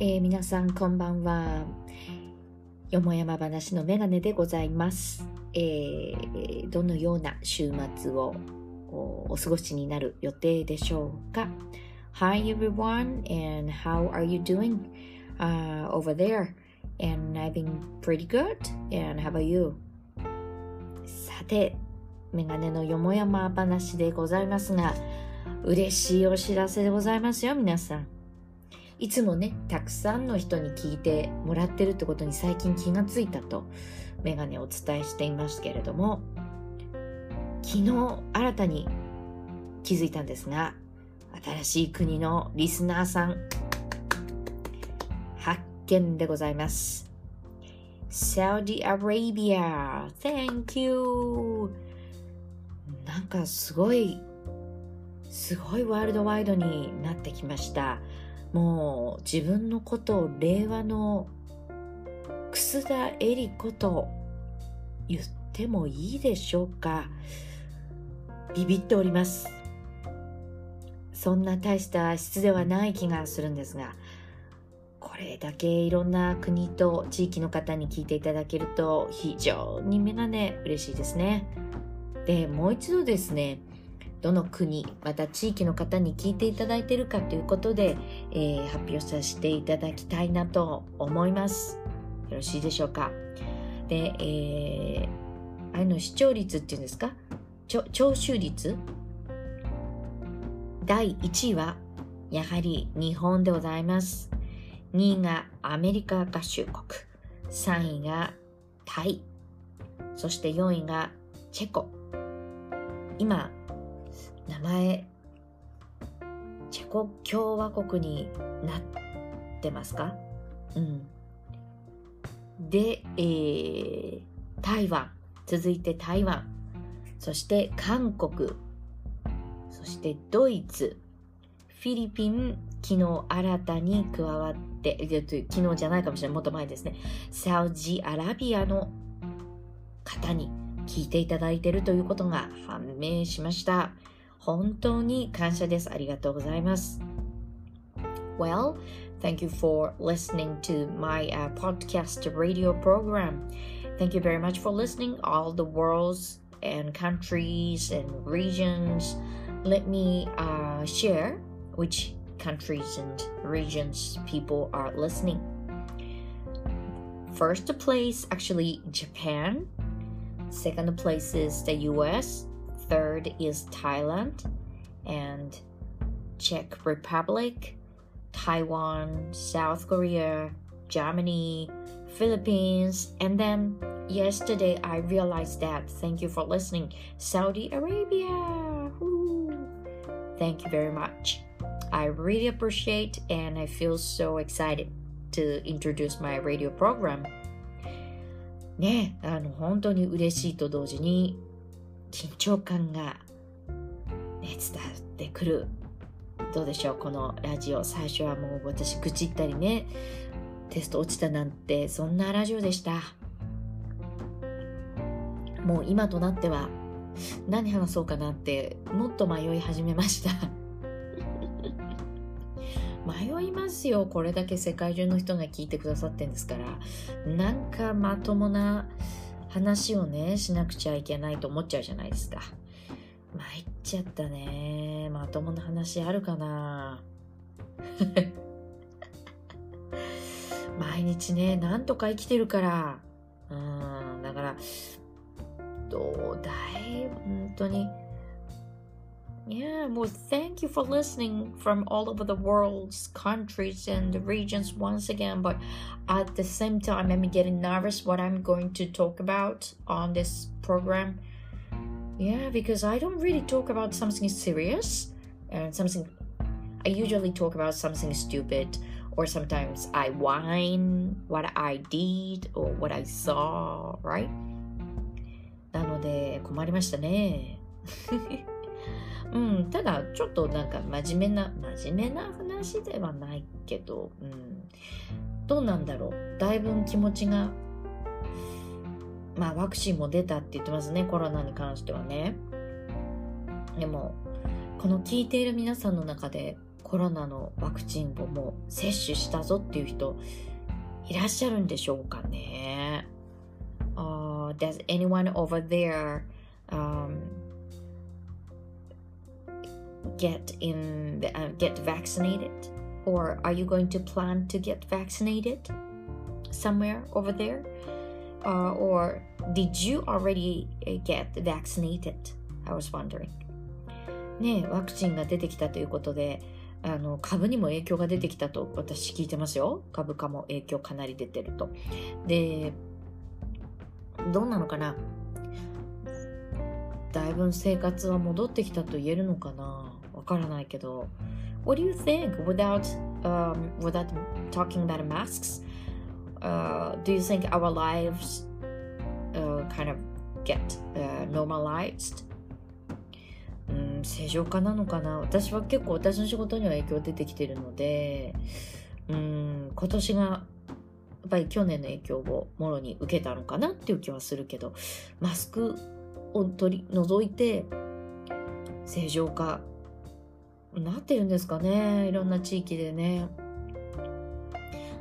えー、皆さんこんばんは。よもやま話のメガネでございます。えー、どのような週末をお過ごしになる予定でしょうか Hi everyone and how are you doing、uh, over there? And I've been pretty good and how about you? さて、メガネのよもやま話でございますが、嬉しいお知らせでございますよ、皆さん。いつもね、たくさんの人に聞いてもらってるってことに最近気がついたと、メガネをお伝えしていますけれども、昨日新たに気づいたんですが、新しい国のリスナーさん、発見でございます。Saudi Arabia, thank you! なんかすごい、すごいワールドワイドになってきました。もう自分のことを令和の楠田絵里子と言ってもいいでしょうか？ビビっております。そんな大した質ではない気がするんですがこれだけいろんな国と地域の方に聞いていただけると非常にメガネ嬉しいですね。でもう一度ですねどの国また地域の方に聞いていただいているかということで、えー、発表させていただきたいなと思います。よろしいでしょうか？で、えー、あれの視聴率っていうんですか？聴取率？第1位はやはり日本でございます。2位がアメリカ合衆国。3位がタイ。そして4位がチェコ。今名前。チェコ共和国になってますか？うん。で、えー、台湾。続いて台湾。そして韓国。そしてドイツ。フィリピン。昨日新たに加わって昨日じゃないかもしれない。もっと前ですね。サウジアラビアの方に聞いていただいているということが判明しました。本当に感謝です。ありがとうございます。Well, thank you for listening to my uh, podcast radio program. Thank you very much for listening, all the worlds and countries and regions. Let me uh, share which countries and regions people are listening. First place, actually, Japan. Second place is the US. Third is Thailand and Czech Republic, Taiwan, South Korea, Germany, Philippines, and then yesterday I realized that. Thank you for listening. Saudi Arabia. Woo. Thank you very much. I really appreciate and I feel so excited to introduce my radio program. ねあの本当に嬉しいと同時に 緊張感が、ね、伝わってくる。どうでしょうこのラジオ。最初はもう私愚痴ったりね。テスト落ちたなんて。そんなラジオでした。もう今となっては何話そうかなってもっと迷い始めました。迷いますよ。これだけ世界中の人が聞いてくださってんですから。なんかまともな話をね、しなくちゃいけないと思っちゃうじゃないですか。参っちゃったね。まともな話あるかな 毎日ね、なんとか生きてるから。うん、だから、どうだい本当に。Yeah, well, thank you for listening from all over the world's countries and regions once again. But at the same time, I'm getting nervous what I'm going to talk about on this program. Yeah, because I don't really talk about something serious and something. I usually talk about something stupid, or sometimes I whine what I did or what I saw, right? なので困りましたね。 うん、ただちょっとなんか真面目な真面目な話ではないけど、うん、どうなんだろう。だいぶ気持ちがまあワクチンも出たって言ってますね。コロナに関してはね。でもこの聞いている皆さんの中でコロナのワクチンをもう接種したぞっていう人いらっしゃるんでしょうかね。Uh, does anyone over there um, get in the, uh, get vaccinated? Or are you going to plan to get vaccinated somewhere over there? Uh, or did you already get vaccinated? I was wondering. ねワクチンが出てきたということで、あの株にも影響が出てきたと私聞いてますよ。株価も影響かなり出てると。で、どうなのかなだいぶ生活は戻ってきたと言えるのかなわからないけど。What do you think without, um, without talking about masks? Uh, do you think our lives uh, kind of get uh, normalized? 正常化なのかな私は結構私の仕事には影響出てきてるので、うん、今年がやっぱり去年の影響をもろに受けたのかなっていう気はするけど、マスクを取り除いて正常化なってるんですかねいろんな地域でね。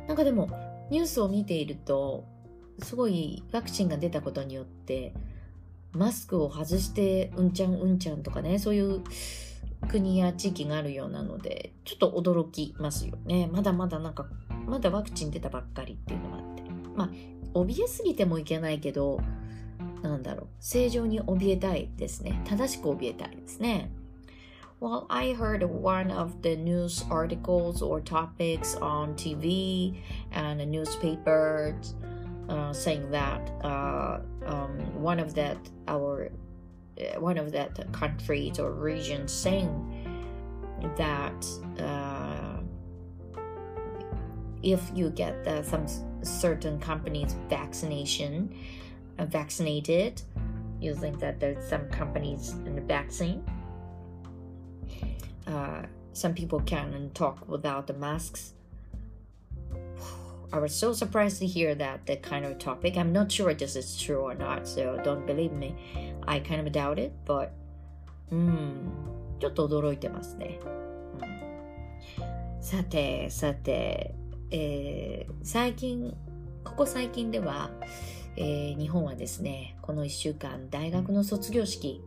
なんかでもニュースを見ているとすごいワクチンが出たことによってマスクを外してうんちゃんうんちゃんとかね、そういう国や地域があるようなので、ちょっと驚きますよね。まだまだなんか、まだワクチン出たばっかりっていうのがあって。まあ、怯えすぎてもいけないけど、なんだろう、正常に怯えたいですね。正しく怯えたいですね。Well, I heard one of the news articles or topics on TV and the newspapers uh, saying that uh, um, one of that our uh, one of that countries or regions saying that uh, if you get some certain companies vaccination uh, vaccinated you think that there's some companies in the vaccine uh, some people can and talk without the masks I was so surprised to hear that that kind of topic. I'm not sure this is true or not, so don't believe me. I kind of doubt it, but うん、ちょっと驚いてますね。うん、さて、さて、えー、最近、ここ最近では、えー、日本はですね、この1週間、大学の卒業式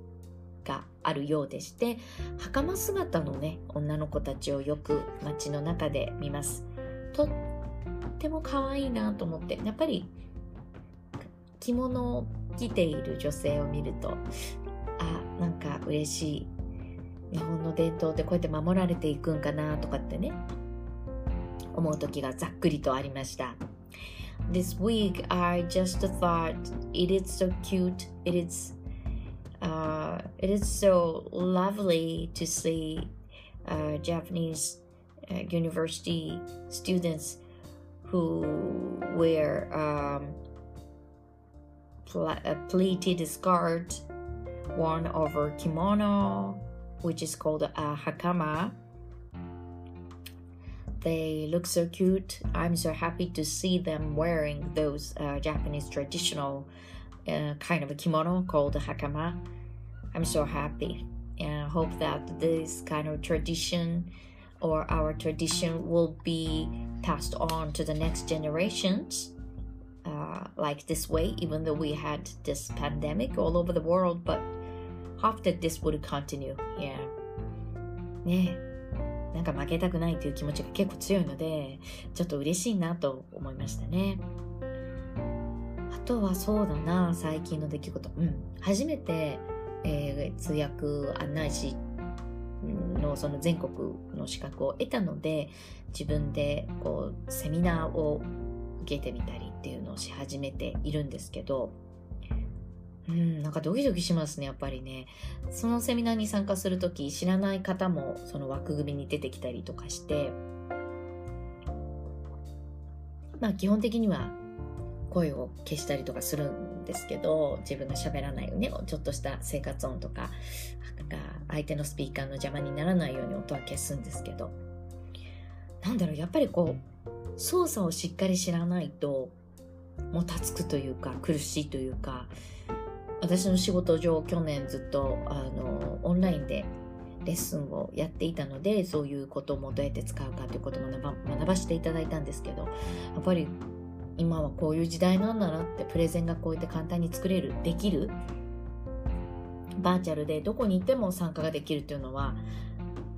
があるようでして、袴姿のね、女の子たちをよく街の中で見ます。とっても可愛いなと思ってやっぱり着物を着ている女性を見るとあなんか嬉しい。日本の伝統ってこうやって守られていくんかなとかってね思う時がざっくりとありました。This week I just thought it is so cute. It is uh, it is so lovely to see uh, Japanese uh, university students who wear um, pl- a pleated skirt worn over kimono, which is called a hakama. They look so cute. I'm so happy to see them wearing those uh, Japanese traditional uh, kind of a kimono called hakama. I'm so happy and I hope that this kind of tradition or our tradition will be passed on to the next generations uh, like this way, even though we had this pandemic all over the world, but hope that this would continue. Yeah. ねなんか負けたくないという気持ちが結構強いので、ちょっと嬉しいなと思いましたね。あとはそうだな、最近の出来事。うん。初めて、 えー、通訳案内士のその全国の資格を得たので自分でこうセミナーを受けてみたりっていうのをし始めているんですけどうん、なんかドキドキしますね、やっぱりね。そのセミナーに参加するとき、知らない方もその枠組みに出てきたりとかして、まあ基本的には声を消したりとかするんですけど、自分が喋らないように、ちょっとした生活音とか、が相手のスピーカーの邪魔にならないように音は消すんですけど、なんだろう、やっぱりこう、操作をしっかり知らないと、もたつくというか、苦しいというか、私の仕事上、去年ずっと、あの、オンラインでレッスンをやっていたのでそういうこともどうやって使うかということも学ばせていただいたんですけどやっぱり今はこういう時代なんだなってプレゼンがこうやって簡単に作れるできるバーチャルでどこに行っても参加ができるっていうのは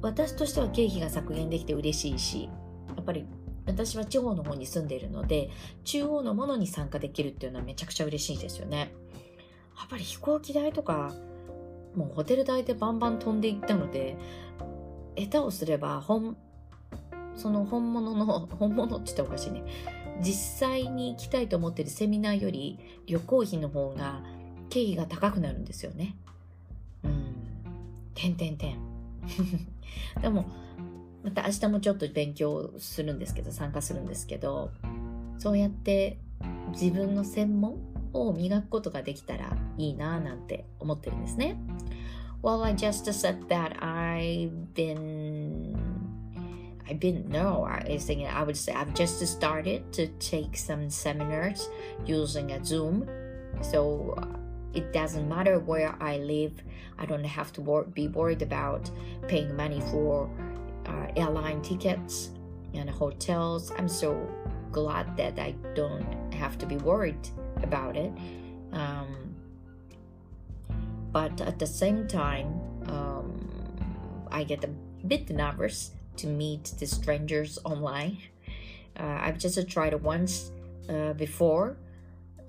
私としては経費が削減できて嬉しいしやっぱり私は地方の方に住んでいるので中央のものに参加できるっていうのはめちゃくちゃ嬉しいですよね。やっぱり飛行機代とかもうホテル代でバンバン飛んでいったので下手をすれば本その本物の本物って言ったらおかしいね。実際に行きたいと思ってるセミナーより旅行費の方が経費が高くなるんですよね。うん。てんてんてん。でもまた明日もちょっと勉強するんですけど参加するんですけどそうやって自分の専門を磨くことができたらいいななんて思ってるんですね。Well, I just said that I've been I've been no, I think I would say I've just started to take some seminars using a Zoom. So it doesn't matter where I live. I don't have to wor- be worried about paying money for uh, airline tickets and hotels. I'm so glad that I don't have to be worried about it. Um, but at the same time, um, I get a bit nervous to meet the strangers online. Uh, I've just tried it once uh, before,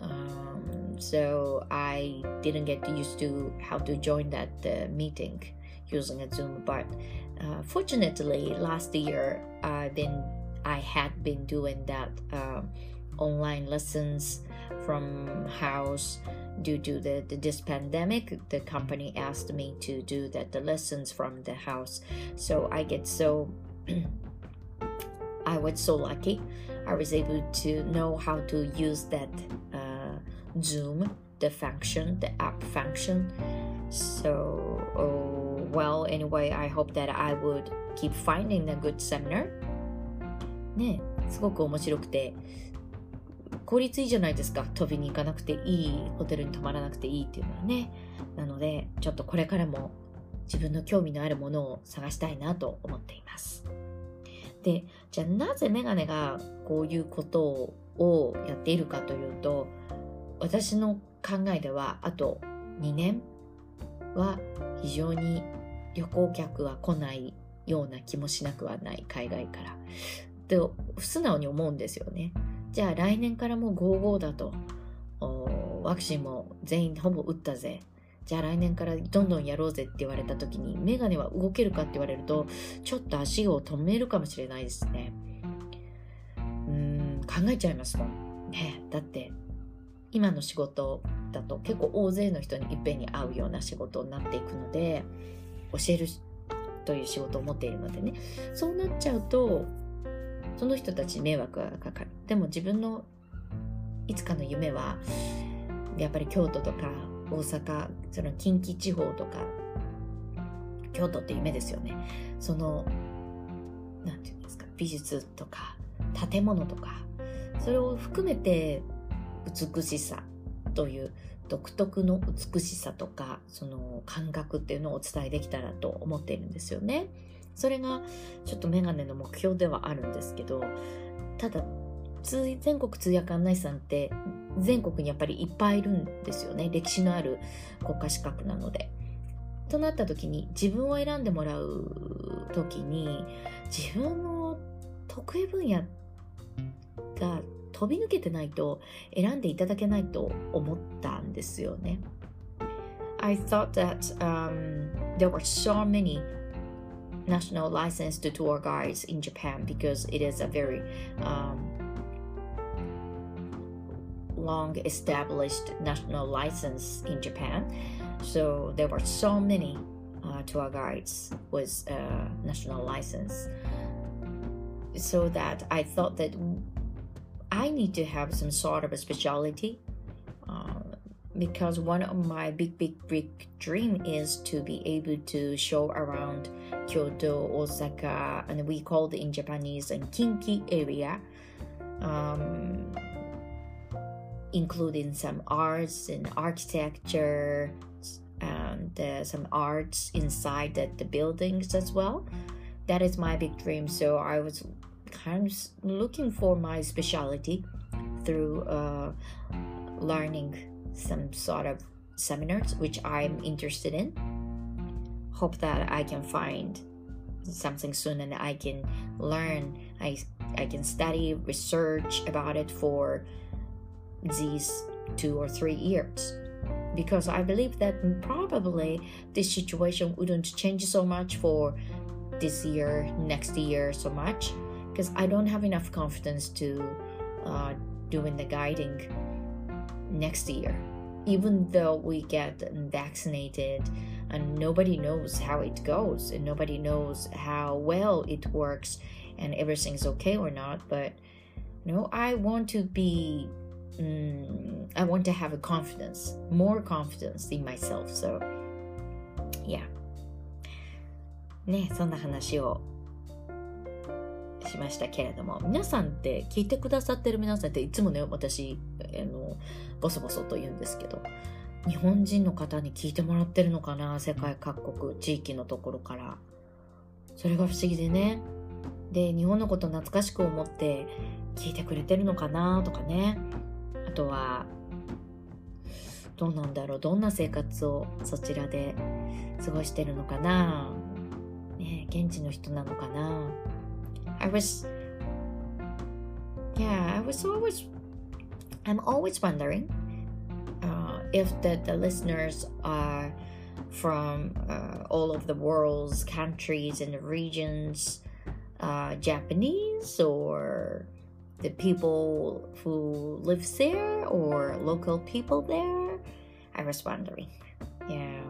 um, so I didn't get used to how to join that uh, meeting using a Zoom. But uh, fortunately, last year I've I had been doing that um, online lessons from house due to the, the, this pandemic the company asked me to do that the lessons from the house so i get so i was so lucky i was able to know how to use that uh, zoom the function the app function so oh, well anyway i hope that i would keep finding a good seminar ねすごく面白くて 効率いいじゃないですか。飛びに行かなくていいホテルに泊まらなくていいっていうのはね。なのでちょっとこれからも自分の興味のあるものを探したいなと思っています。でじゃあなぜメガネがこういうことをやっているかというと私の考えではあと2年は非常に旅行客は来ないような気もしなくはない海外から。と素直に思うんですよね。じゃあ来年からもう55だとワクチンも全員ほぼ打ったぜ。じゃあ来年からどんどんやろうぜって言われた時にメガネは動けるかって言われるとちょっと足を止めるかもしれないですね。うーん考えちゃいますもん。ねだって今の仕事だと結構大勢の人にいっぺんに会うような仕事になっていくので教えるという仕事を持っているのでねそうなっちゃうとその人たち迷惑がかかるでも自分のいつかの夢はやっぱり京都とか大阪その近畿地方とか京都って夢ですよねその何て言うんですか美術とか建物とかそれを含めて美しさという独特の美しさとかその感覚っていうのをお伝えできたらと思っているんですよね。それがちょっとメガネの目標ではあるんですけどただ全国通訳案内士さんって全国にやっぱりいっぱいいるんですよね歴史のある国家資格なので。となった時に自分を選んでもらう時に自分の得意分野が飛び抜けてないと選んでいただけないと思ったんですよね。I thought that、um, there were so many national licensed tour guides in Japan because it is a very um, long established national license in Japan. So there were so many uh, tour guides with a national license. So that I thought that I need to have some sort of a specialty because one of my big big big dream is to be able to show around Kyoto, Osaka, and we call it in Japanese and Kinki area, including some arts and architecture and the, some arts inside the, the buildings as well. That is my big dream. So I was kind of looking for my specialty through uh, learning some sort of seminars which I'm interested in. Hope that I can find something soon and I can learn. I I can study research about it for these two or three years because I believe that probably this situation wouldn't change so much for this year, next year so much because I don't have enough confidence to uh, doing the guiding next year. Even though we get vaccinated and nobody knows how it goes and nobody knows how well it works and everything's okay or not, but you know, I want to be mm, I want to have a confidence, more confidence in myself. So, yeah. ね、そんな話をしましたけれども、皆さんって聞いてくださってる皆さんっていつもね、私、あの、ボソボソと言うんですけど、日本人の方に聞いてもらってるのかな世界各国、地域のところから。それが不思議でね。で、日本のこと懐かしく思って聞いてくれてるのかなとかね。あとは、どうなんだろうどんな生活をそちらで過ごしてるのかなね現地の人なのかな I was yeah I was always I'm always wondering uh, if the, the listeners are from uh, all of the world's countries and regions uh, Japanese or the people who live there or local people there. I was wondering. Yeah.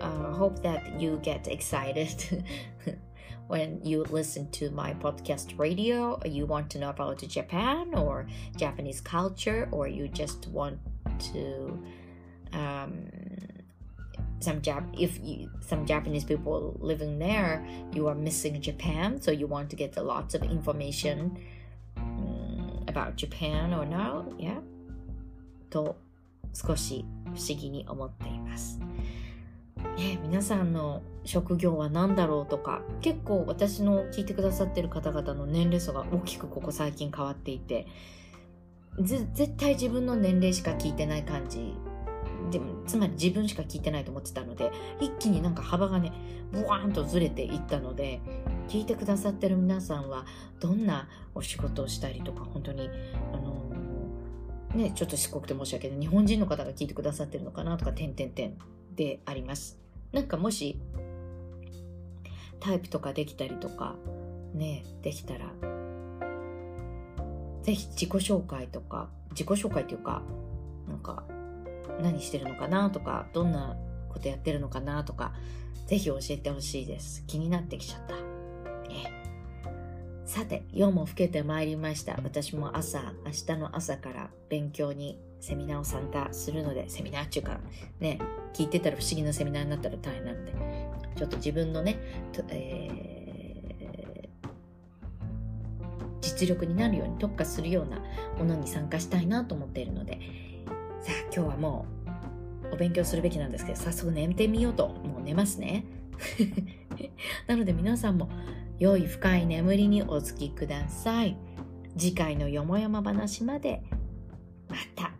Uh, hope that you get excited when you listen to my podcast radio. You want to know about Japan or Japanese culture, or you just want to um, some Jap if you, some Japanese people living there, you are missing Japan, so you want to get lots of information about Japan or no, yeah. と少し不思議に思っています。ね、皆さんの職業は何だろうとか結構私の聞いてくださってる方々の年齢層が大きくここ最近変わっていて絶対自分の年齢しか聞いてない感じつまり自分しか聞いてないと思ってたので一気になんか幅がねブワーンとずれていったので聞いてくださってる皆さんはどんなお仕事をしたりとか本当にあの、ねちょっとしつこくて申し訳ない。日本人の方が聞いてくださってるのかなとか点々点であります。なんかもしタイプとかできたりとかねできたらぜひ自己紹介とか自己紹介っていうかなんか何してるのかなとか、どんなことやってるのかなとか、ぜひ教えてほしいです。気になってきちゃった。さて、夜も更けてまいりました。私も朝、明日の朝から勉強にセミナーを参加するので、セミナーっていうか、ね、聞いてたら不思議なセミナーになったら大変なので、ちょっと自分のね、えー、実力になるように特化するようなものに参加したいなと思っているので、さあ今日はもうお勉強するべきなんですけど早速寝てみようともう寝ますね。なので皆さんも良い深い眠りにおつきください。次回のよもやま話まで。また。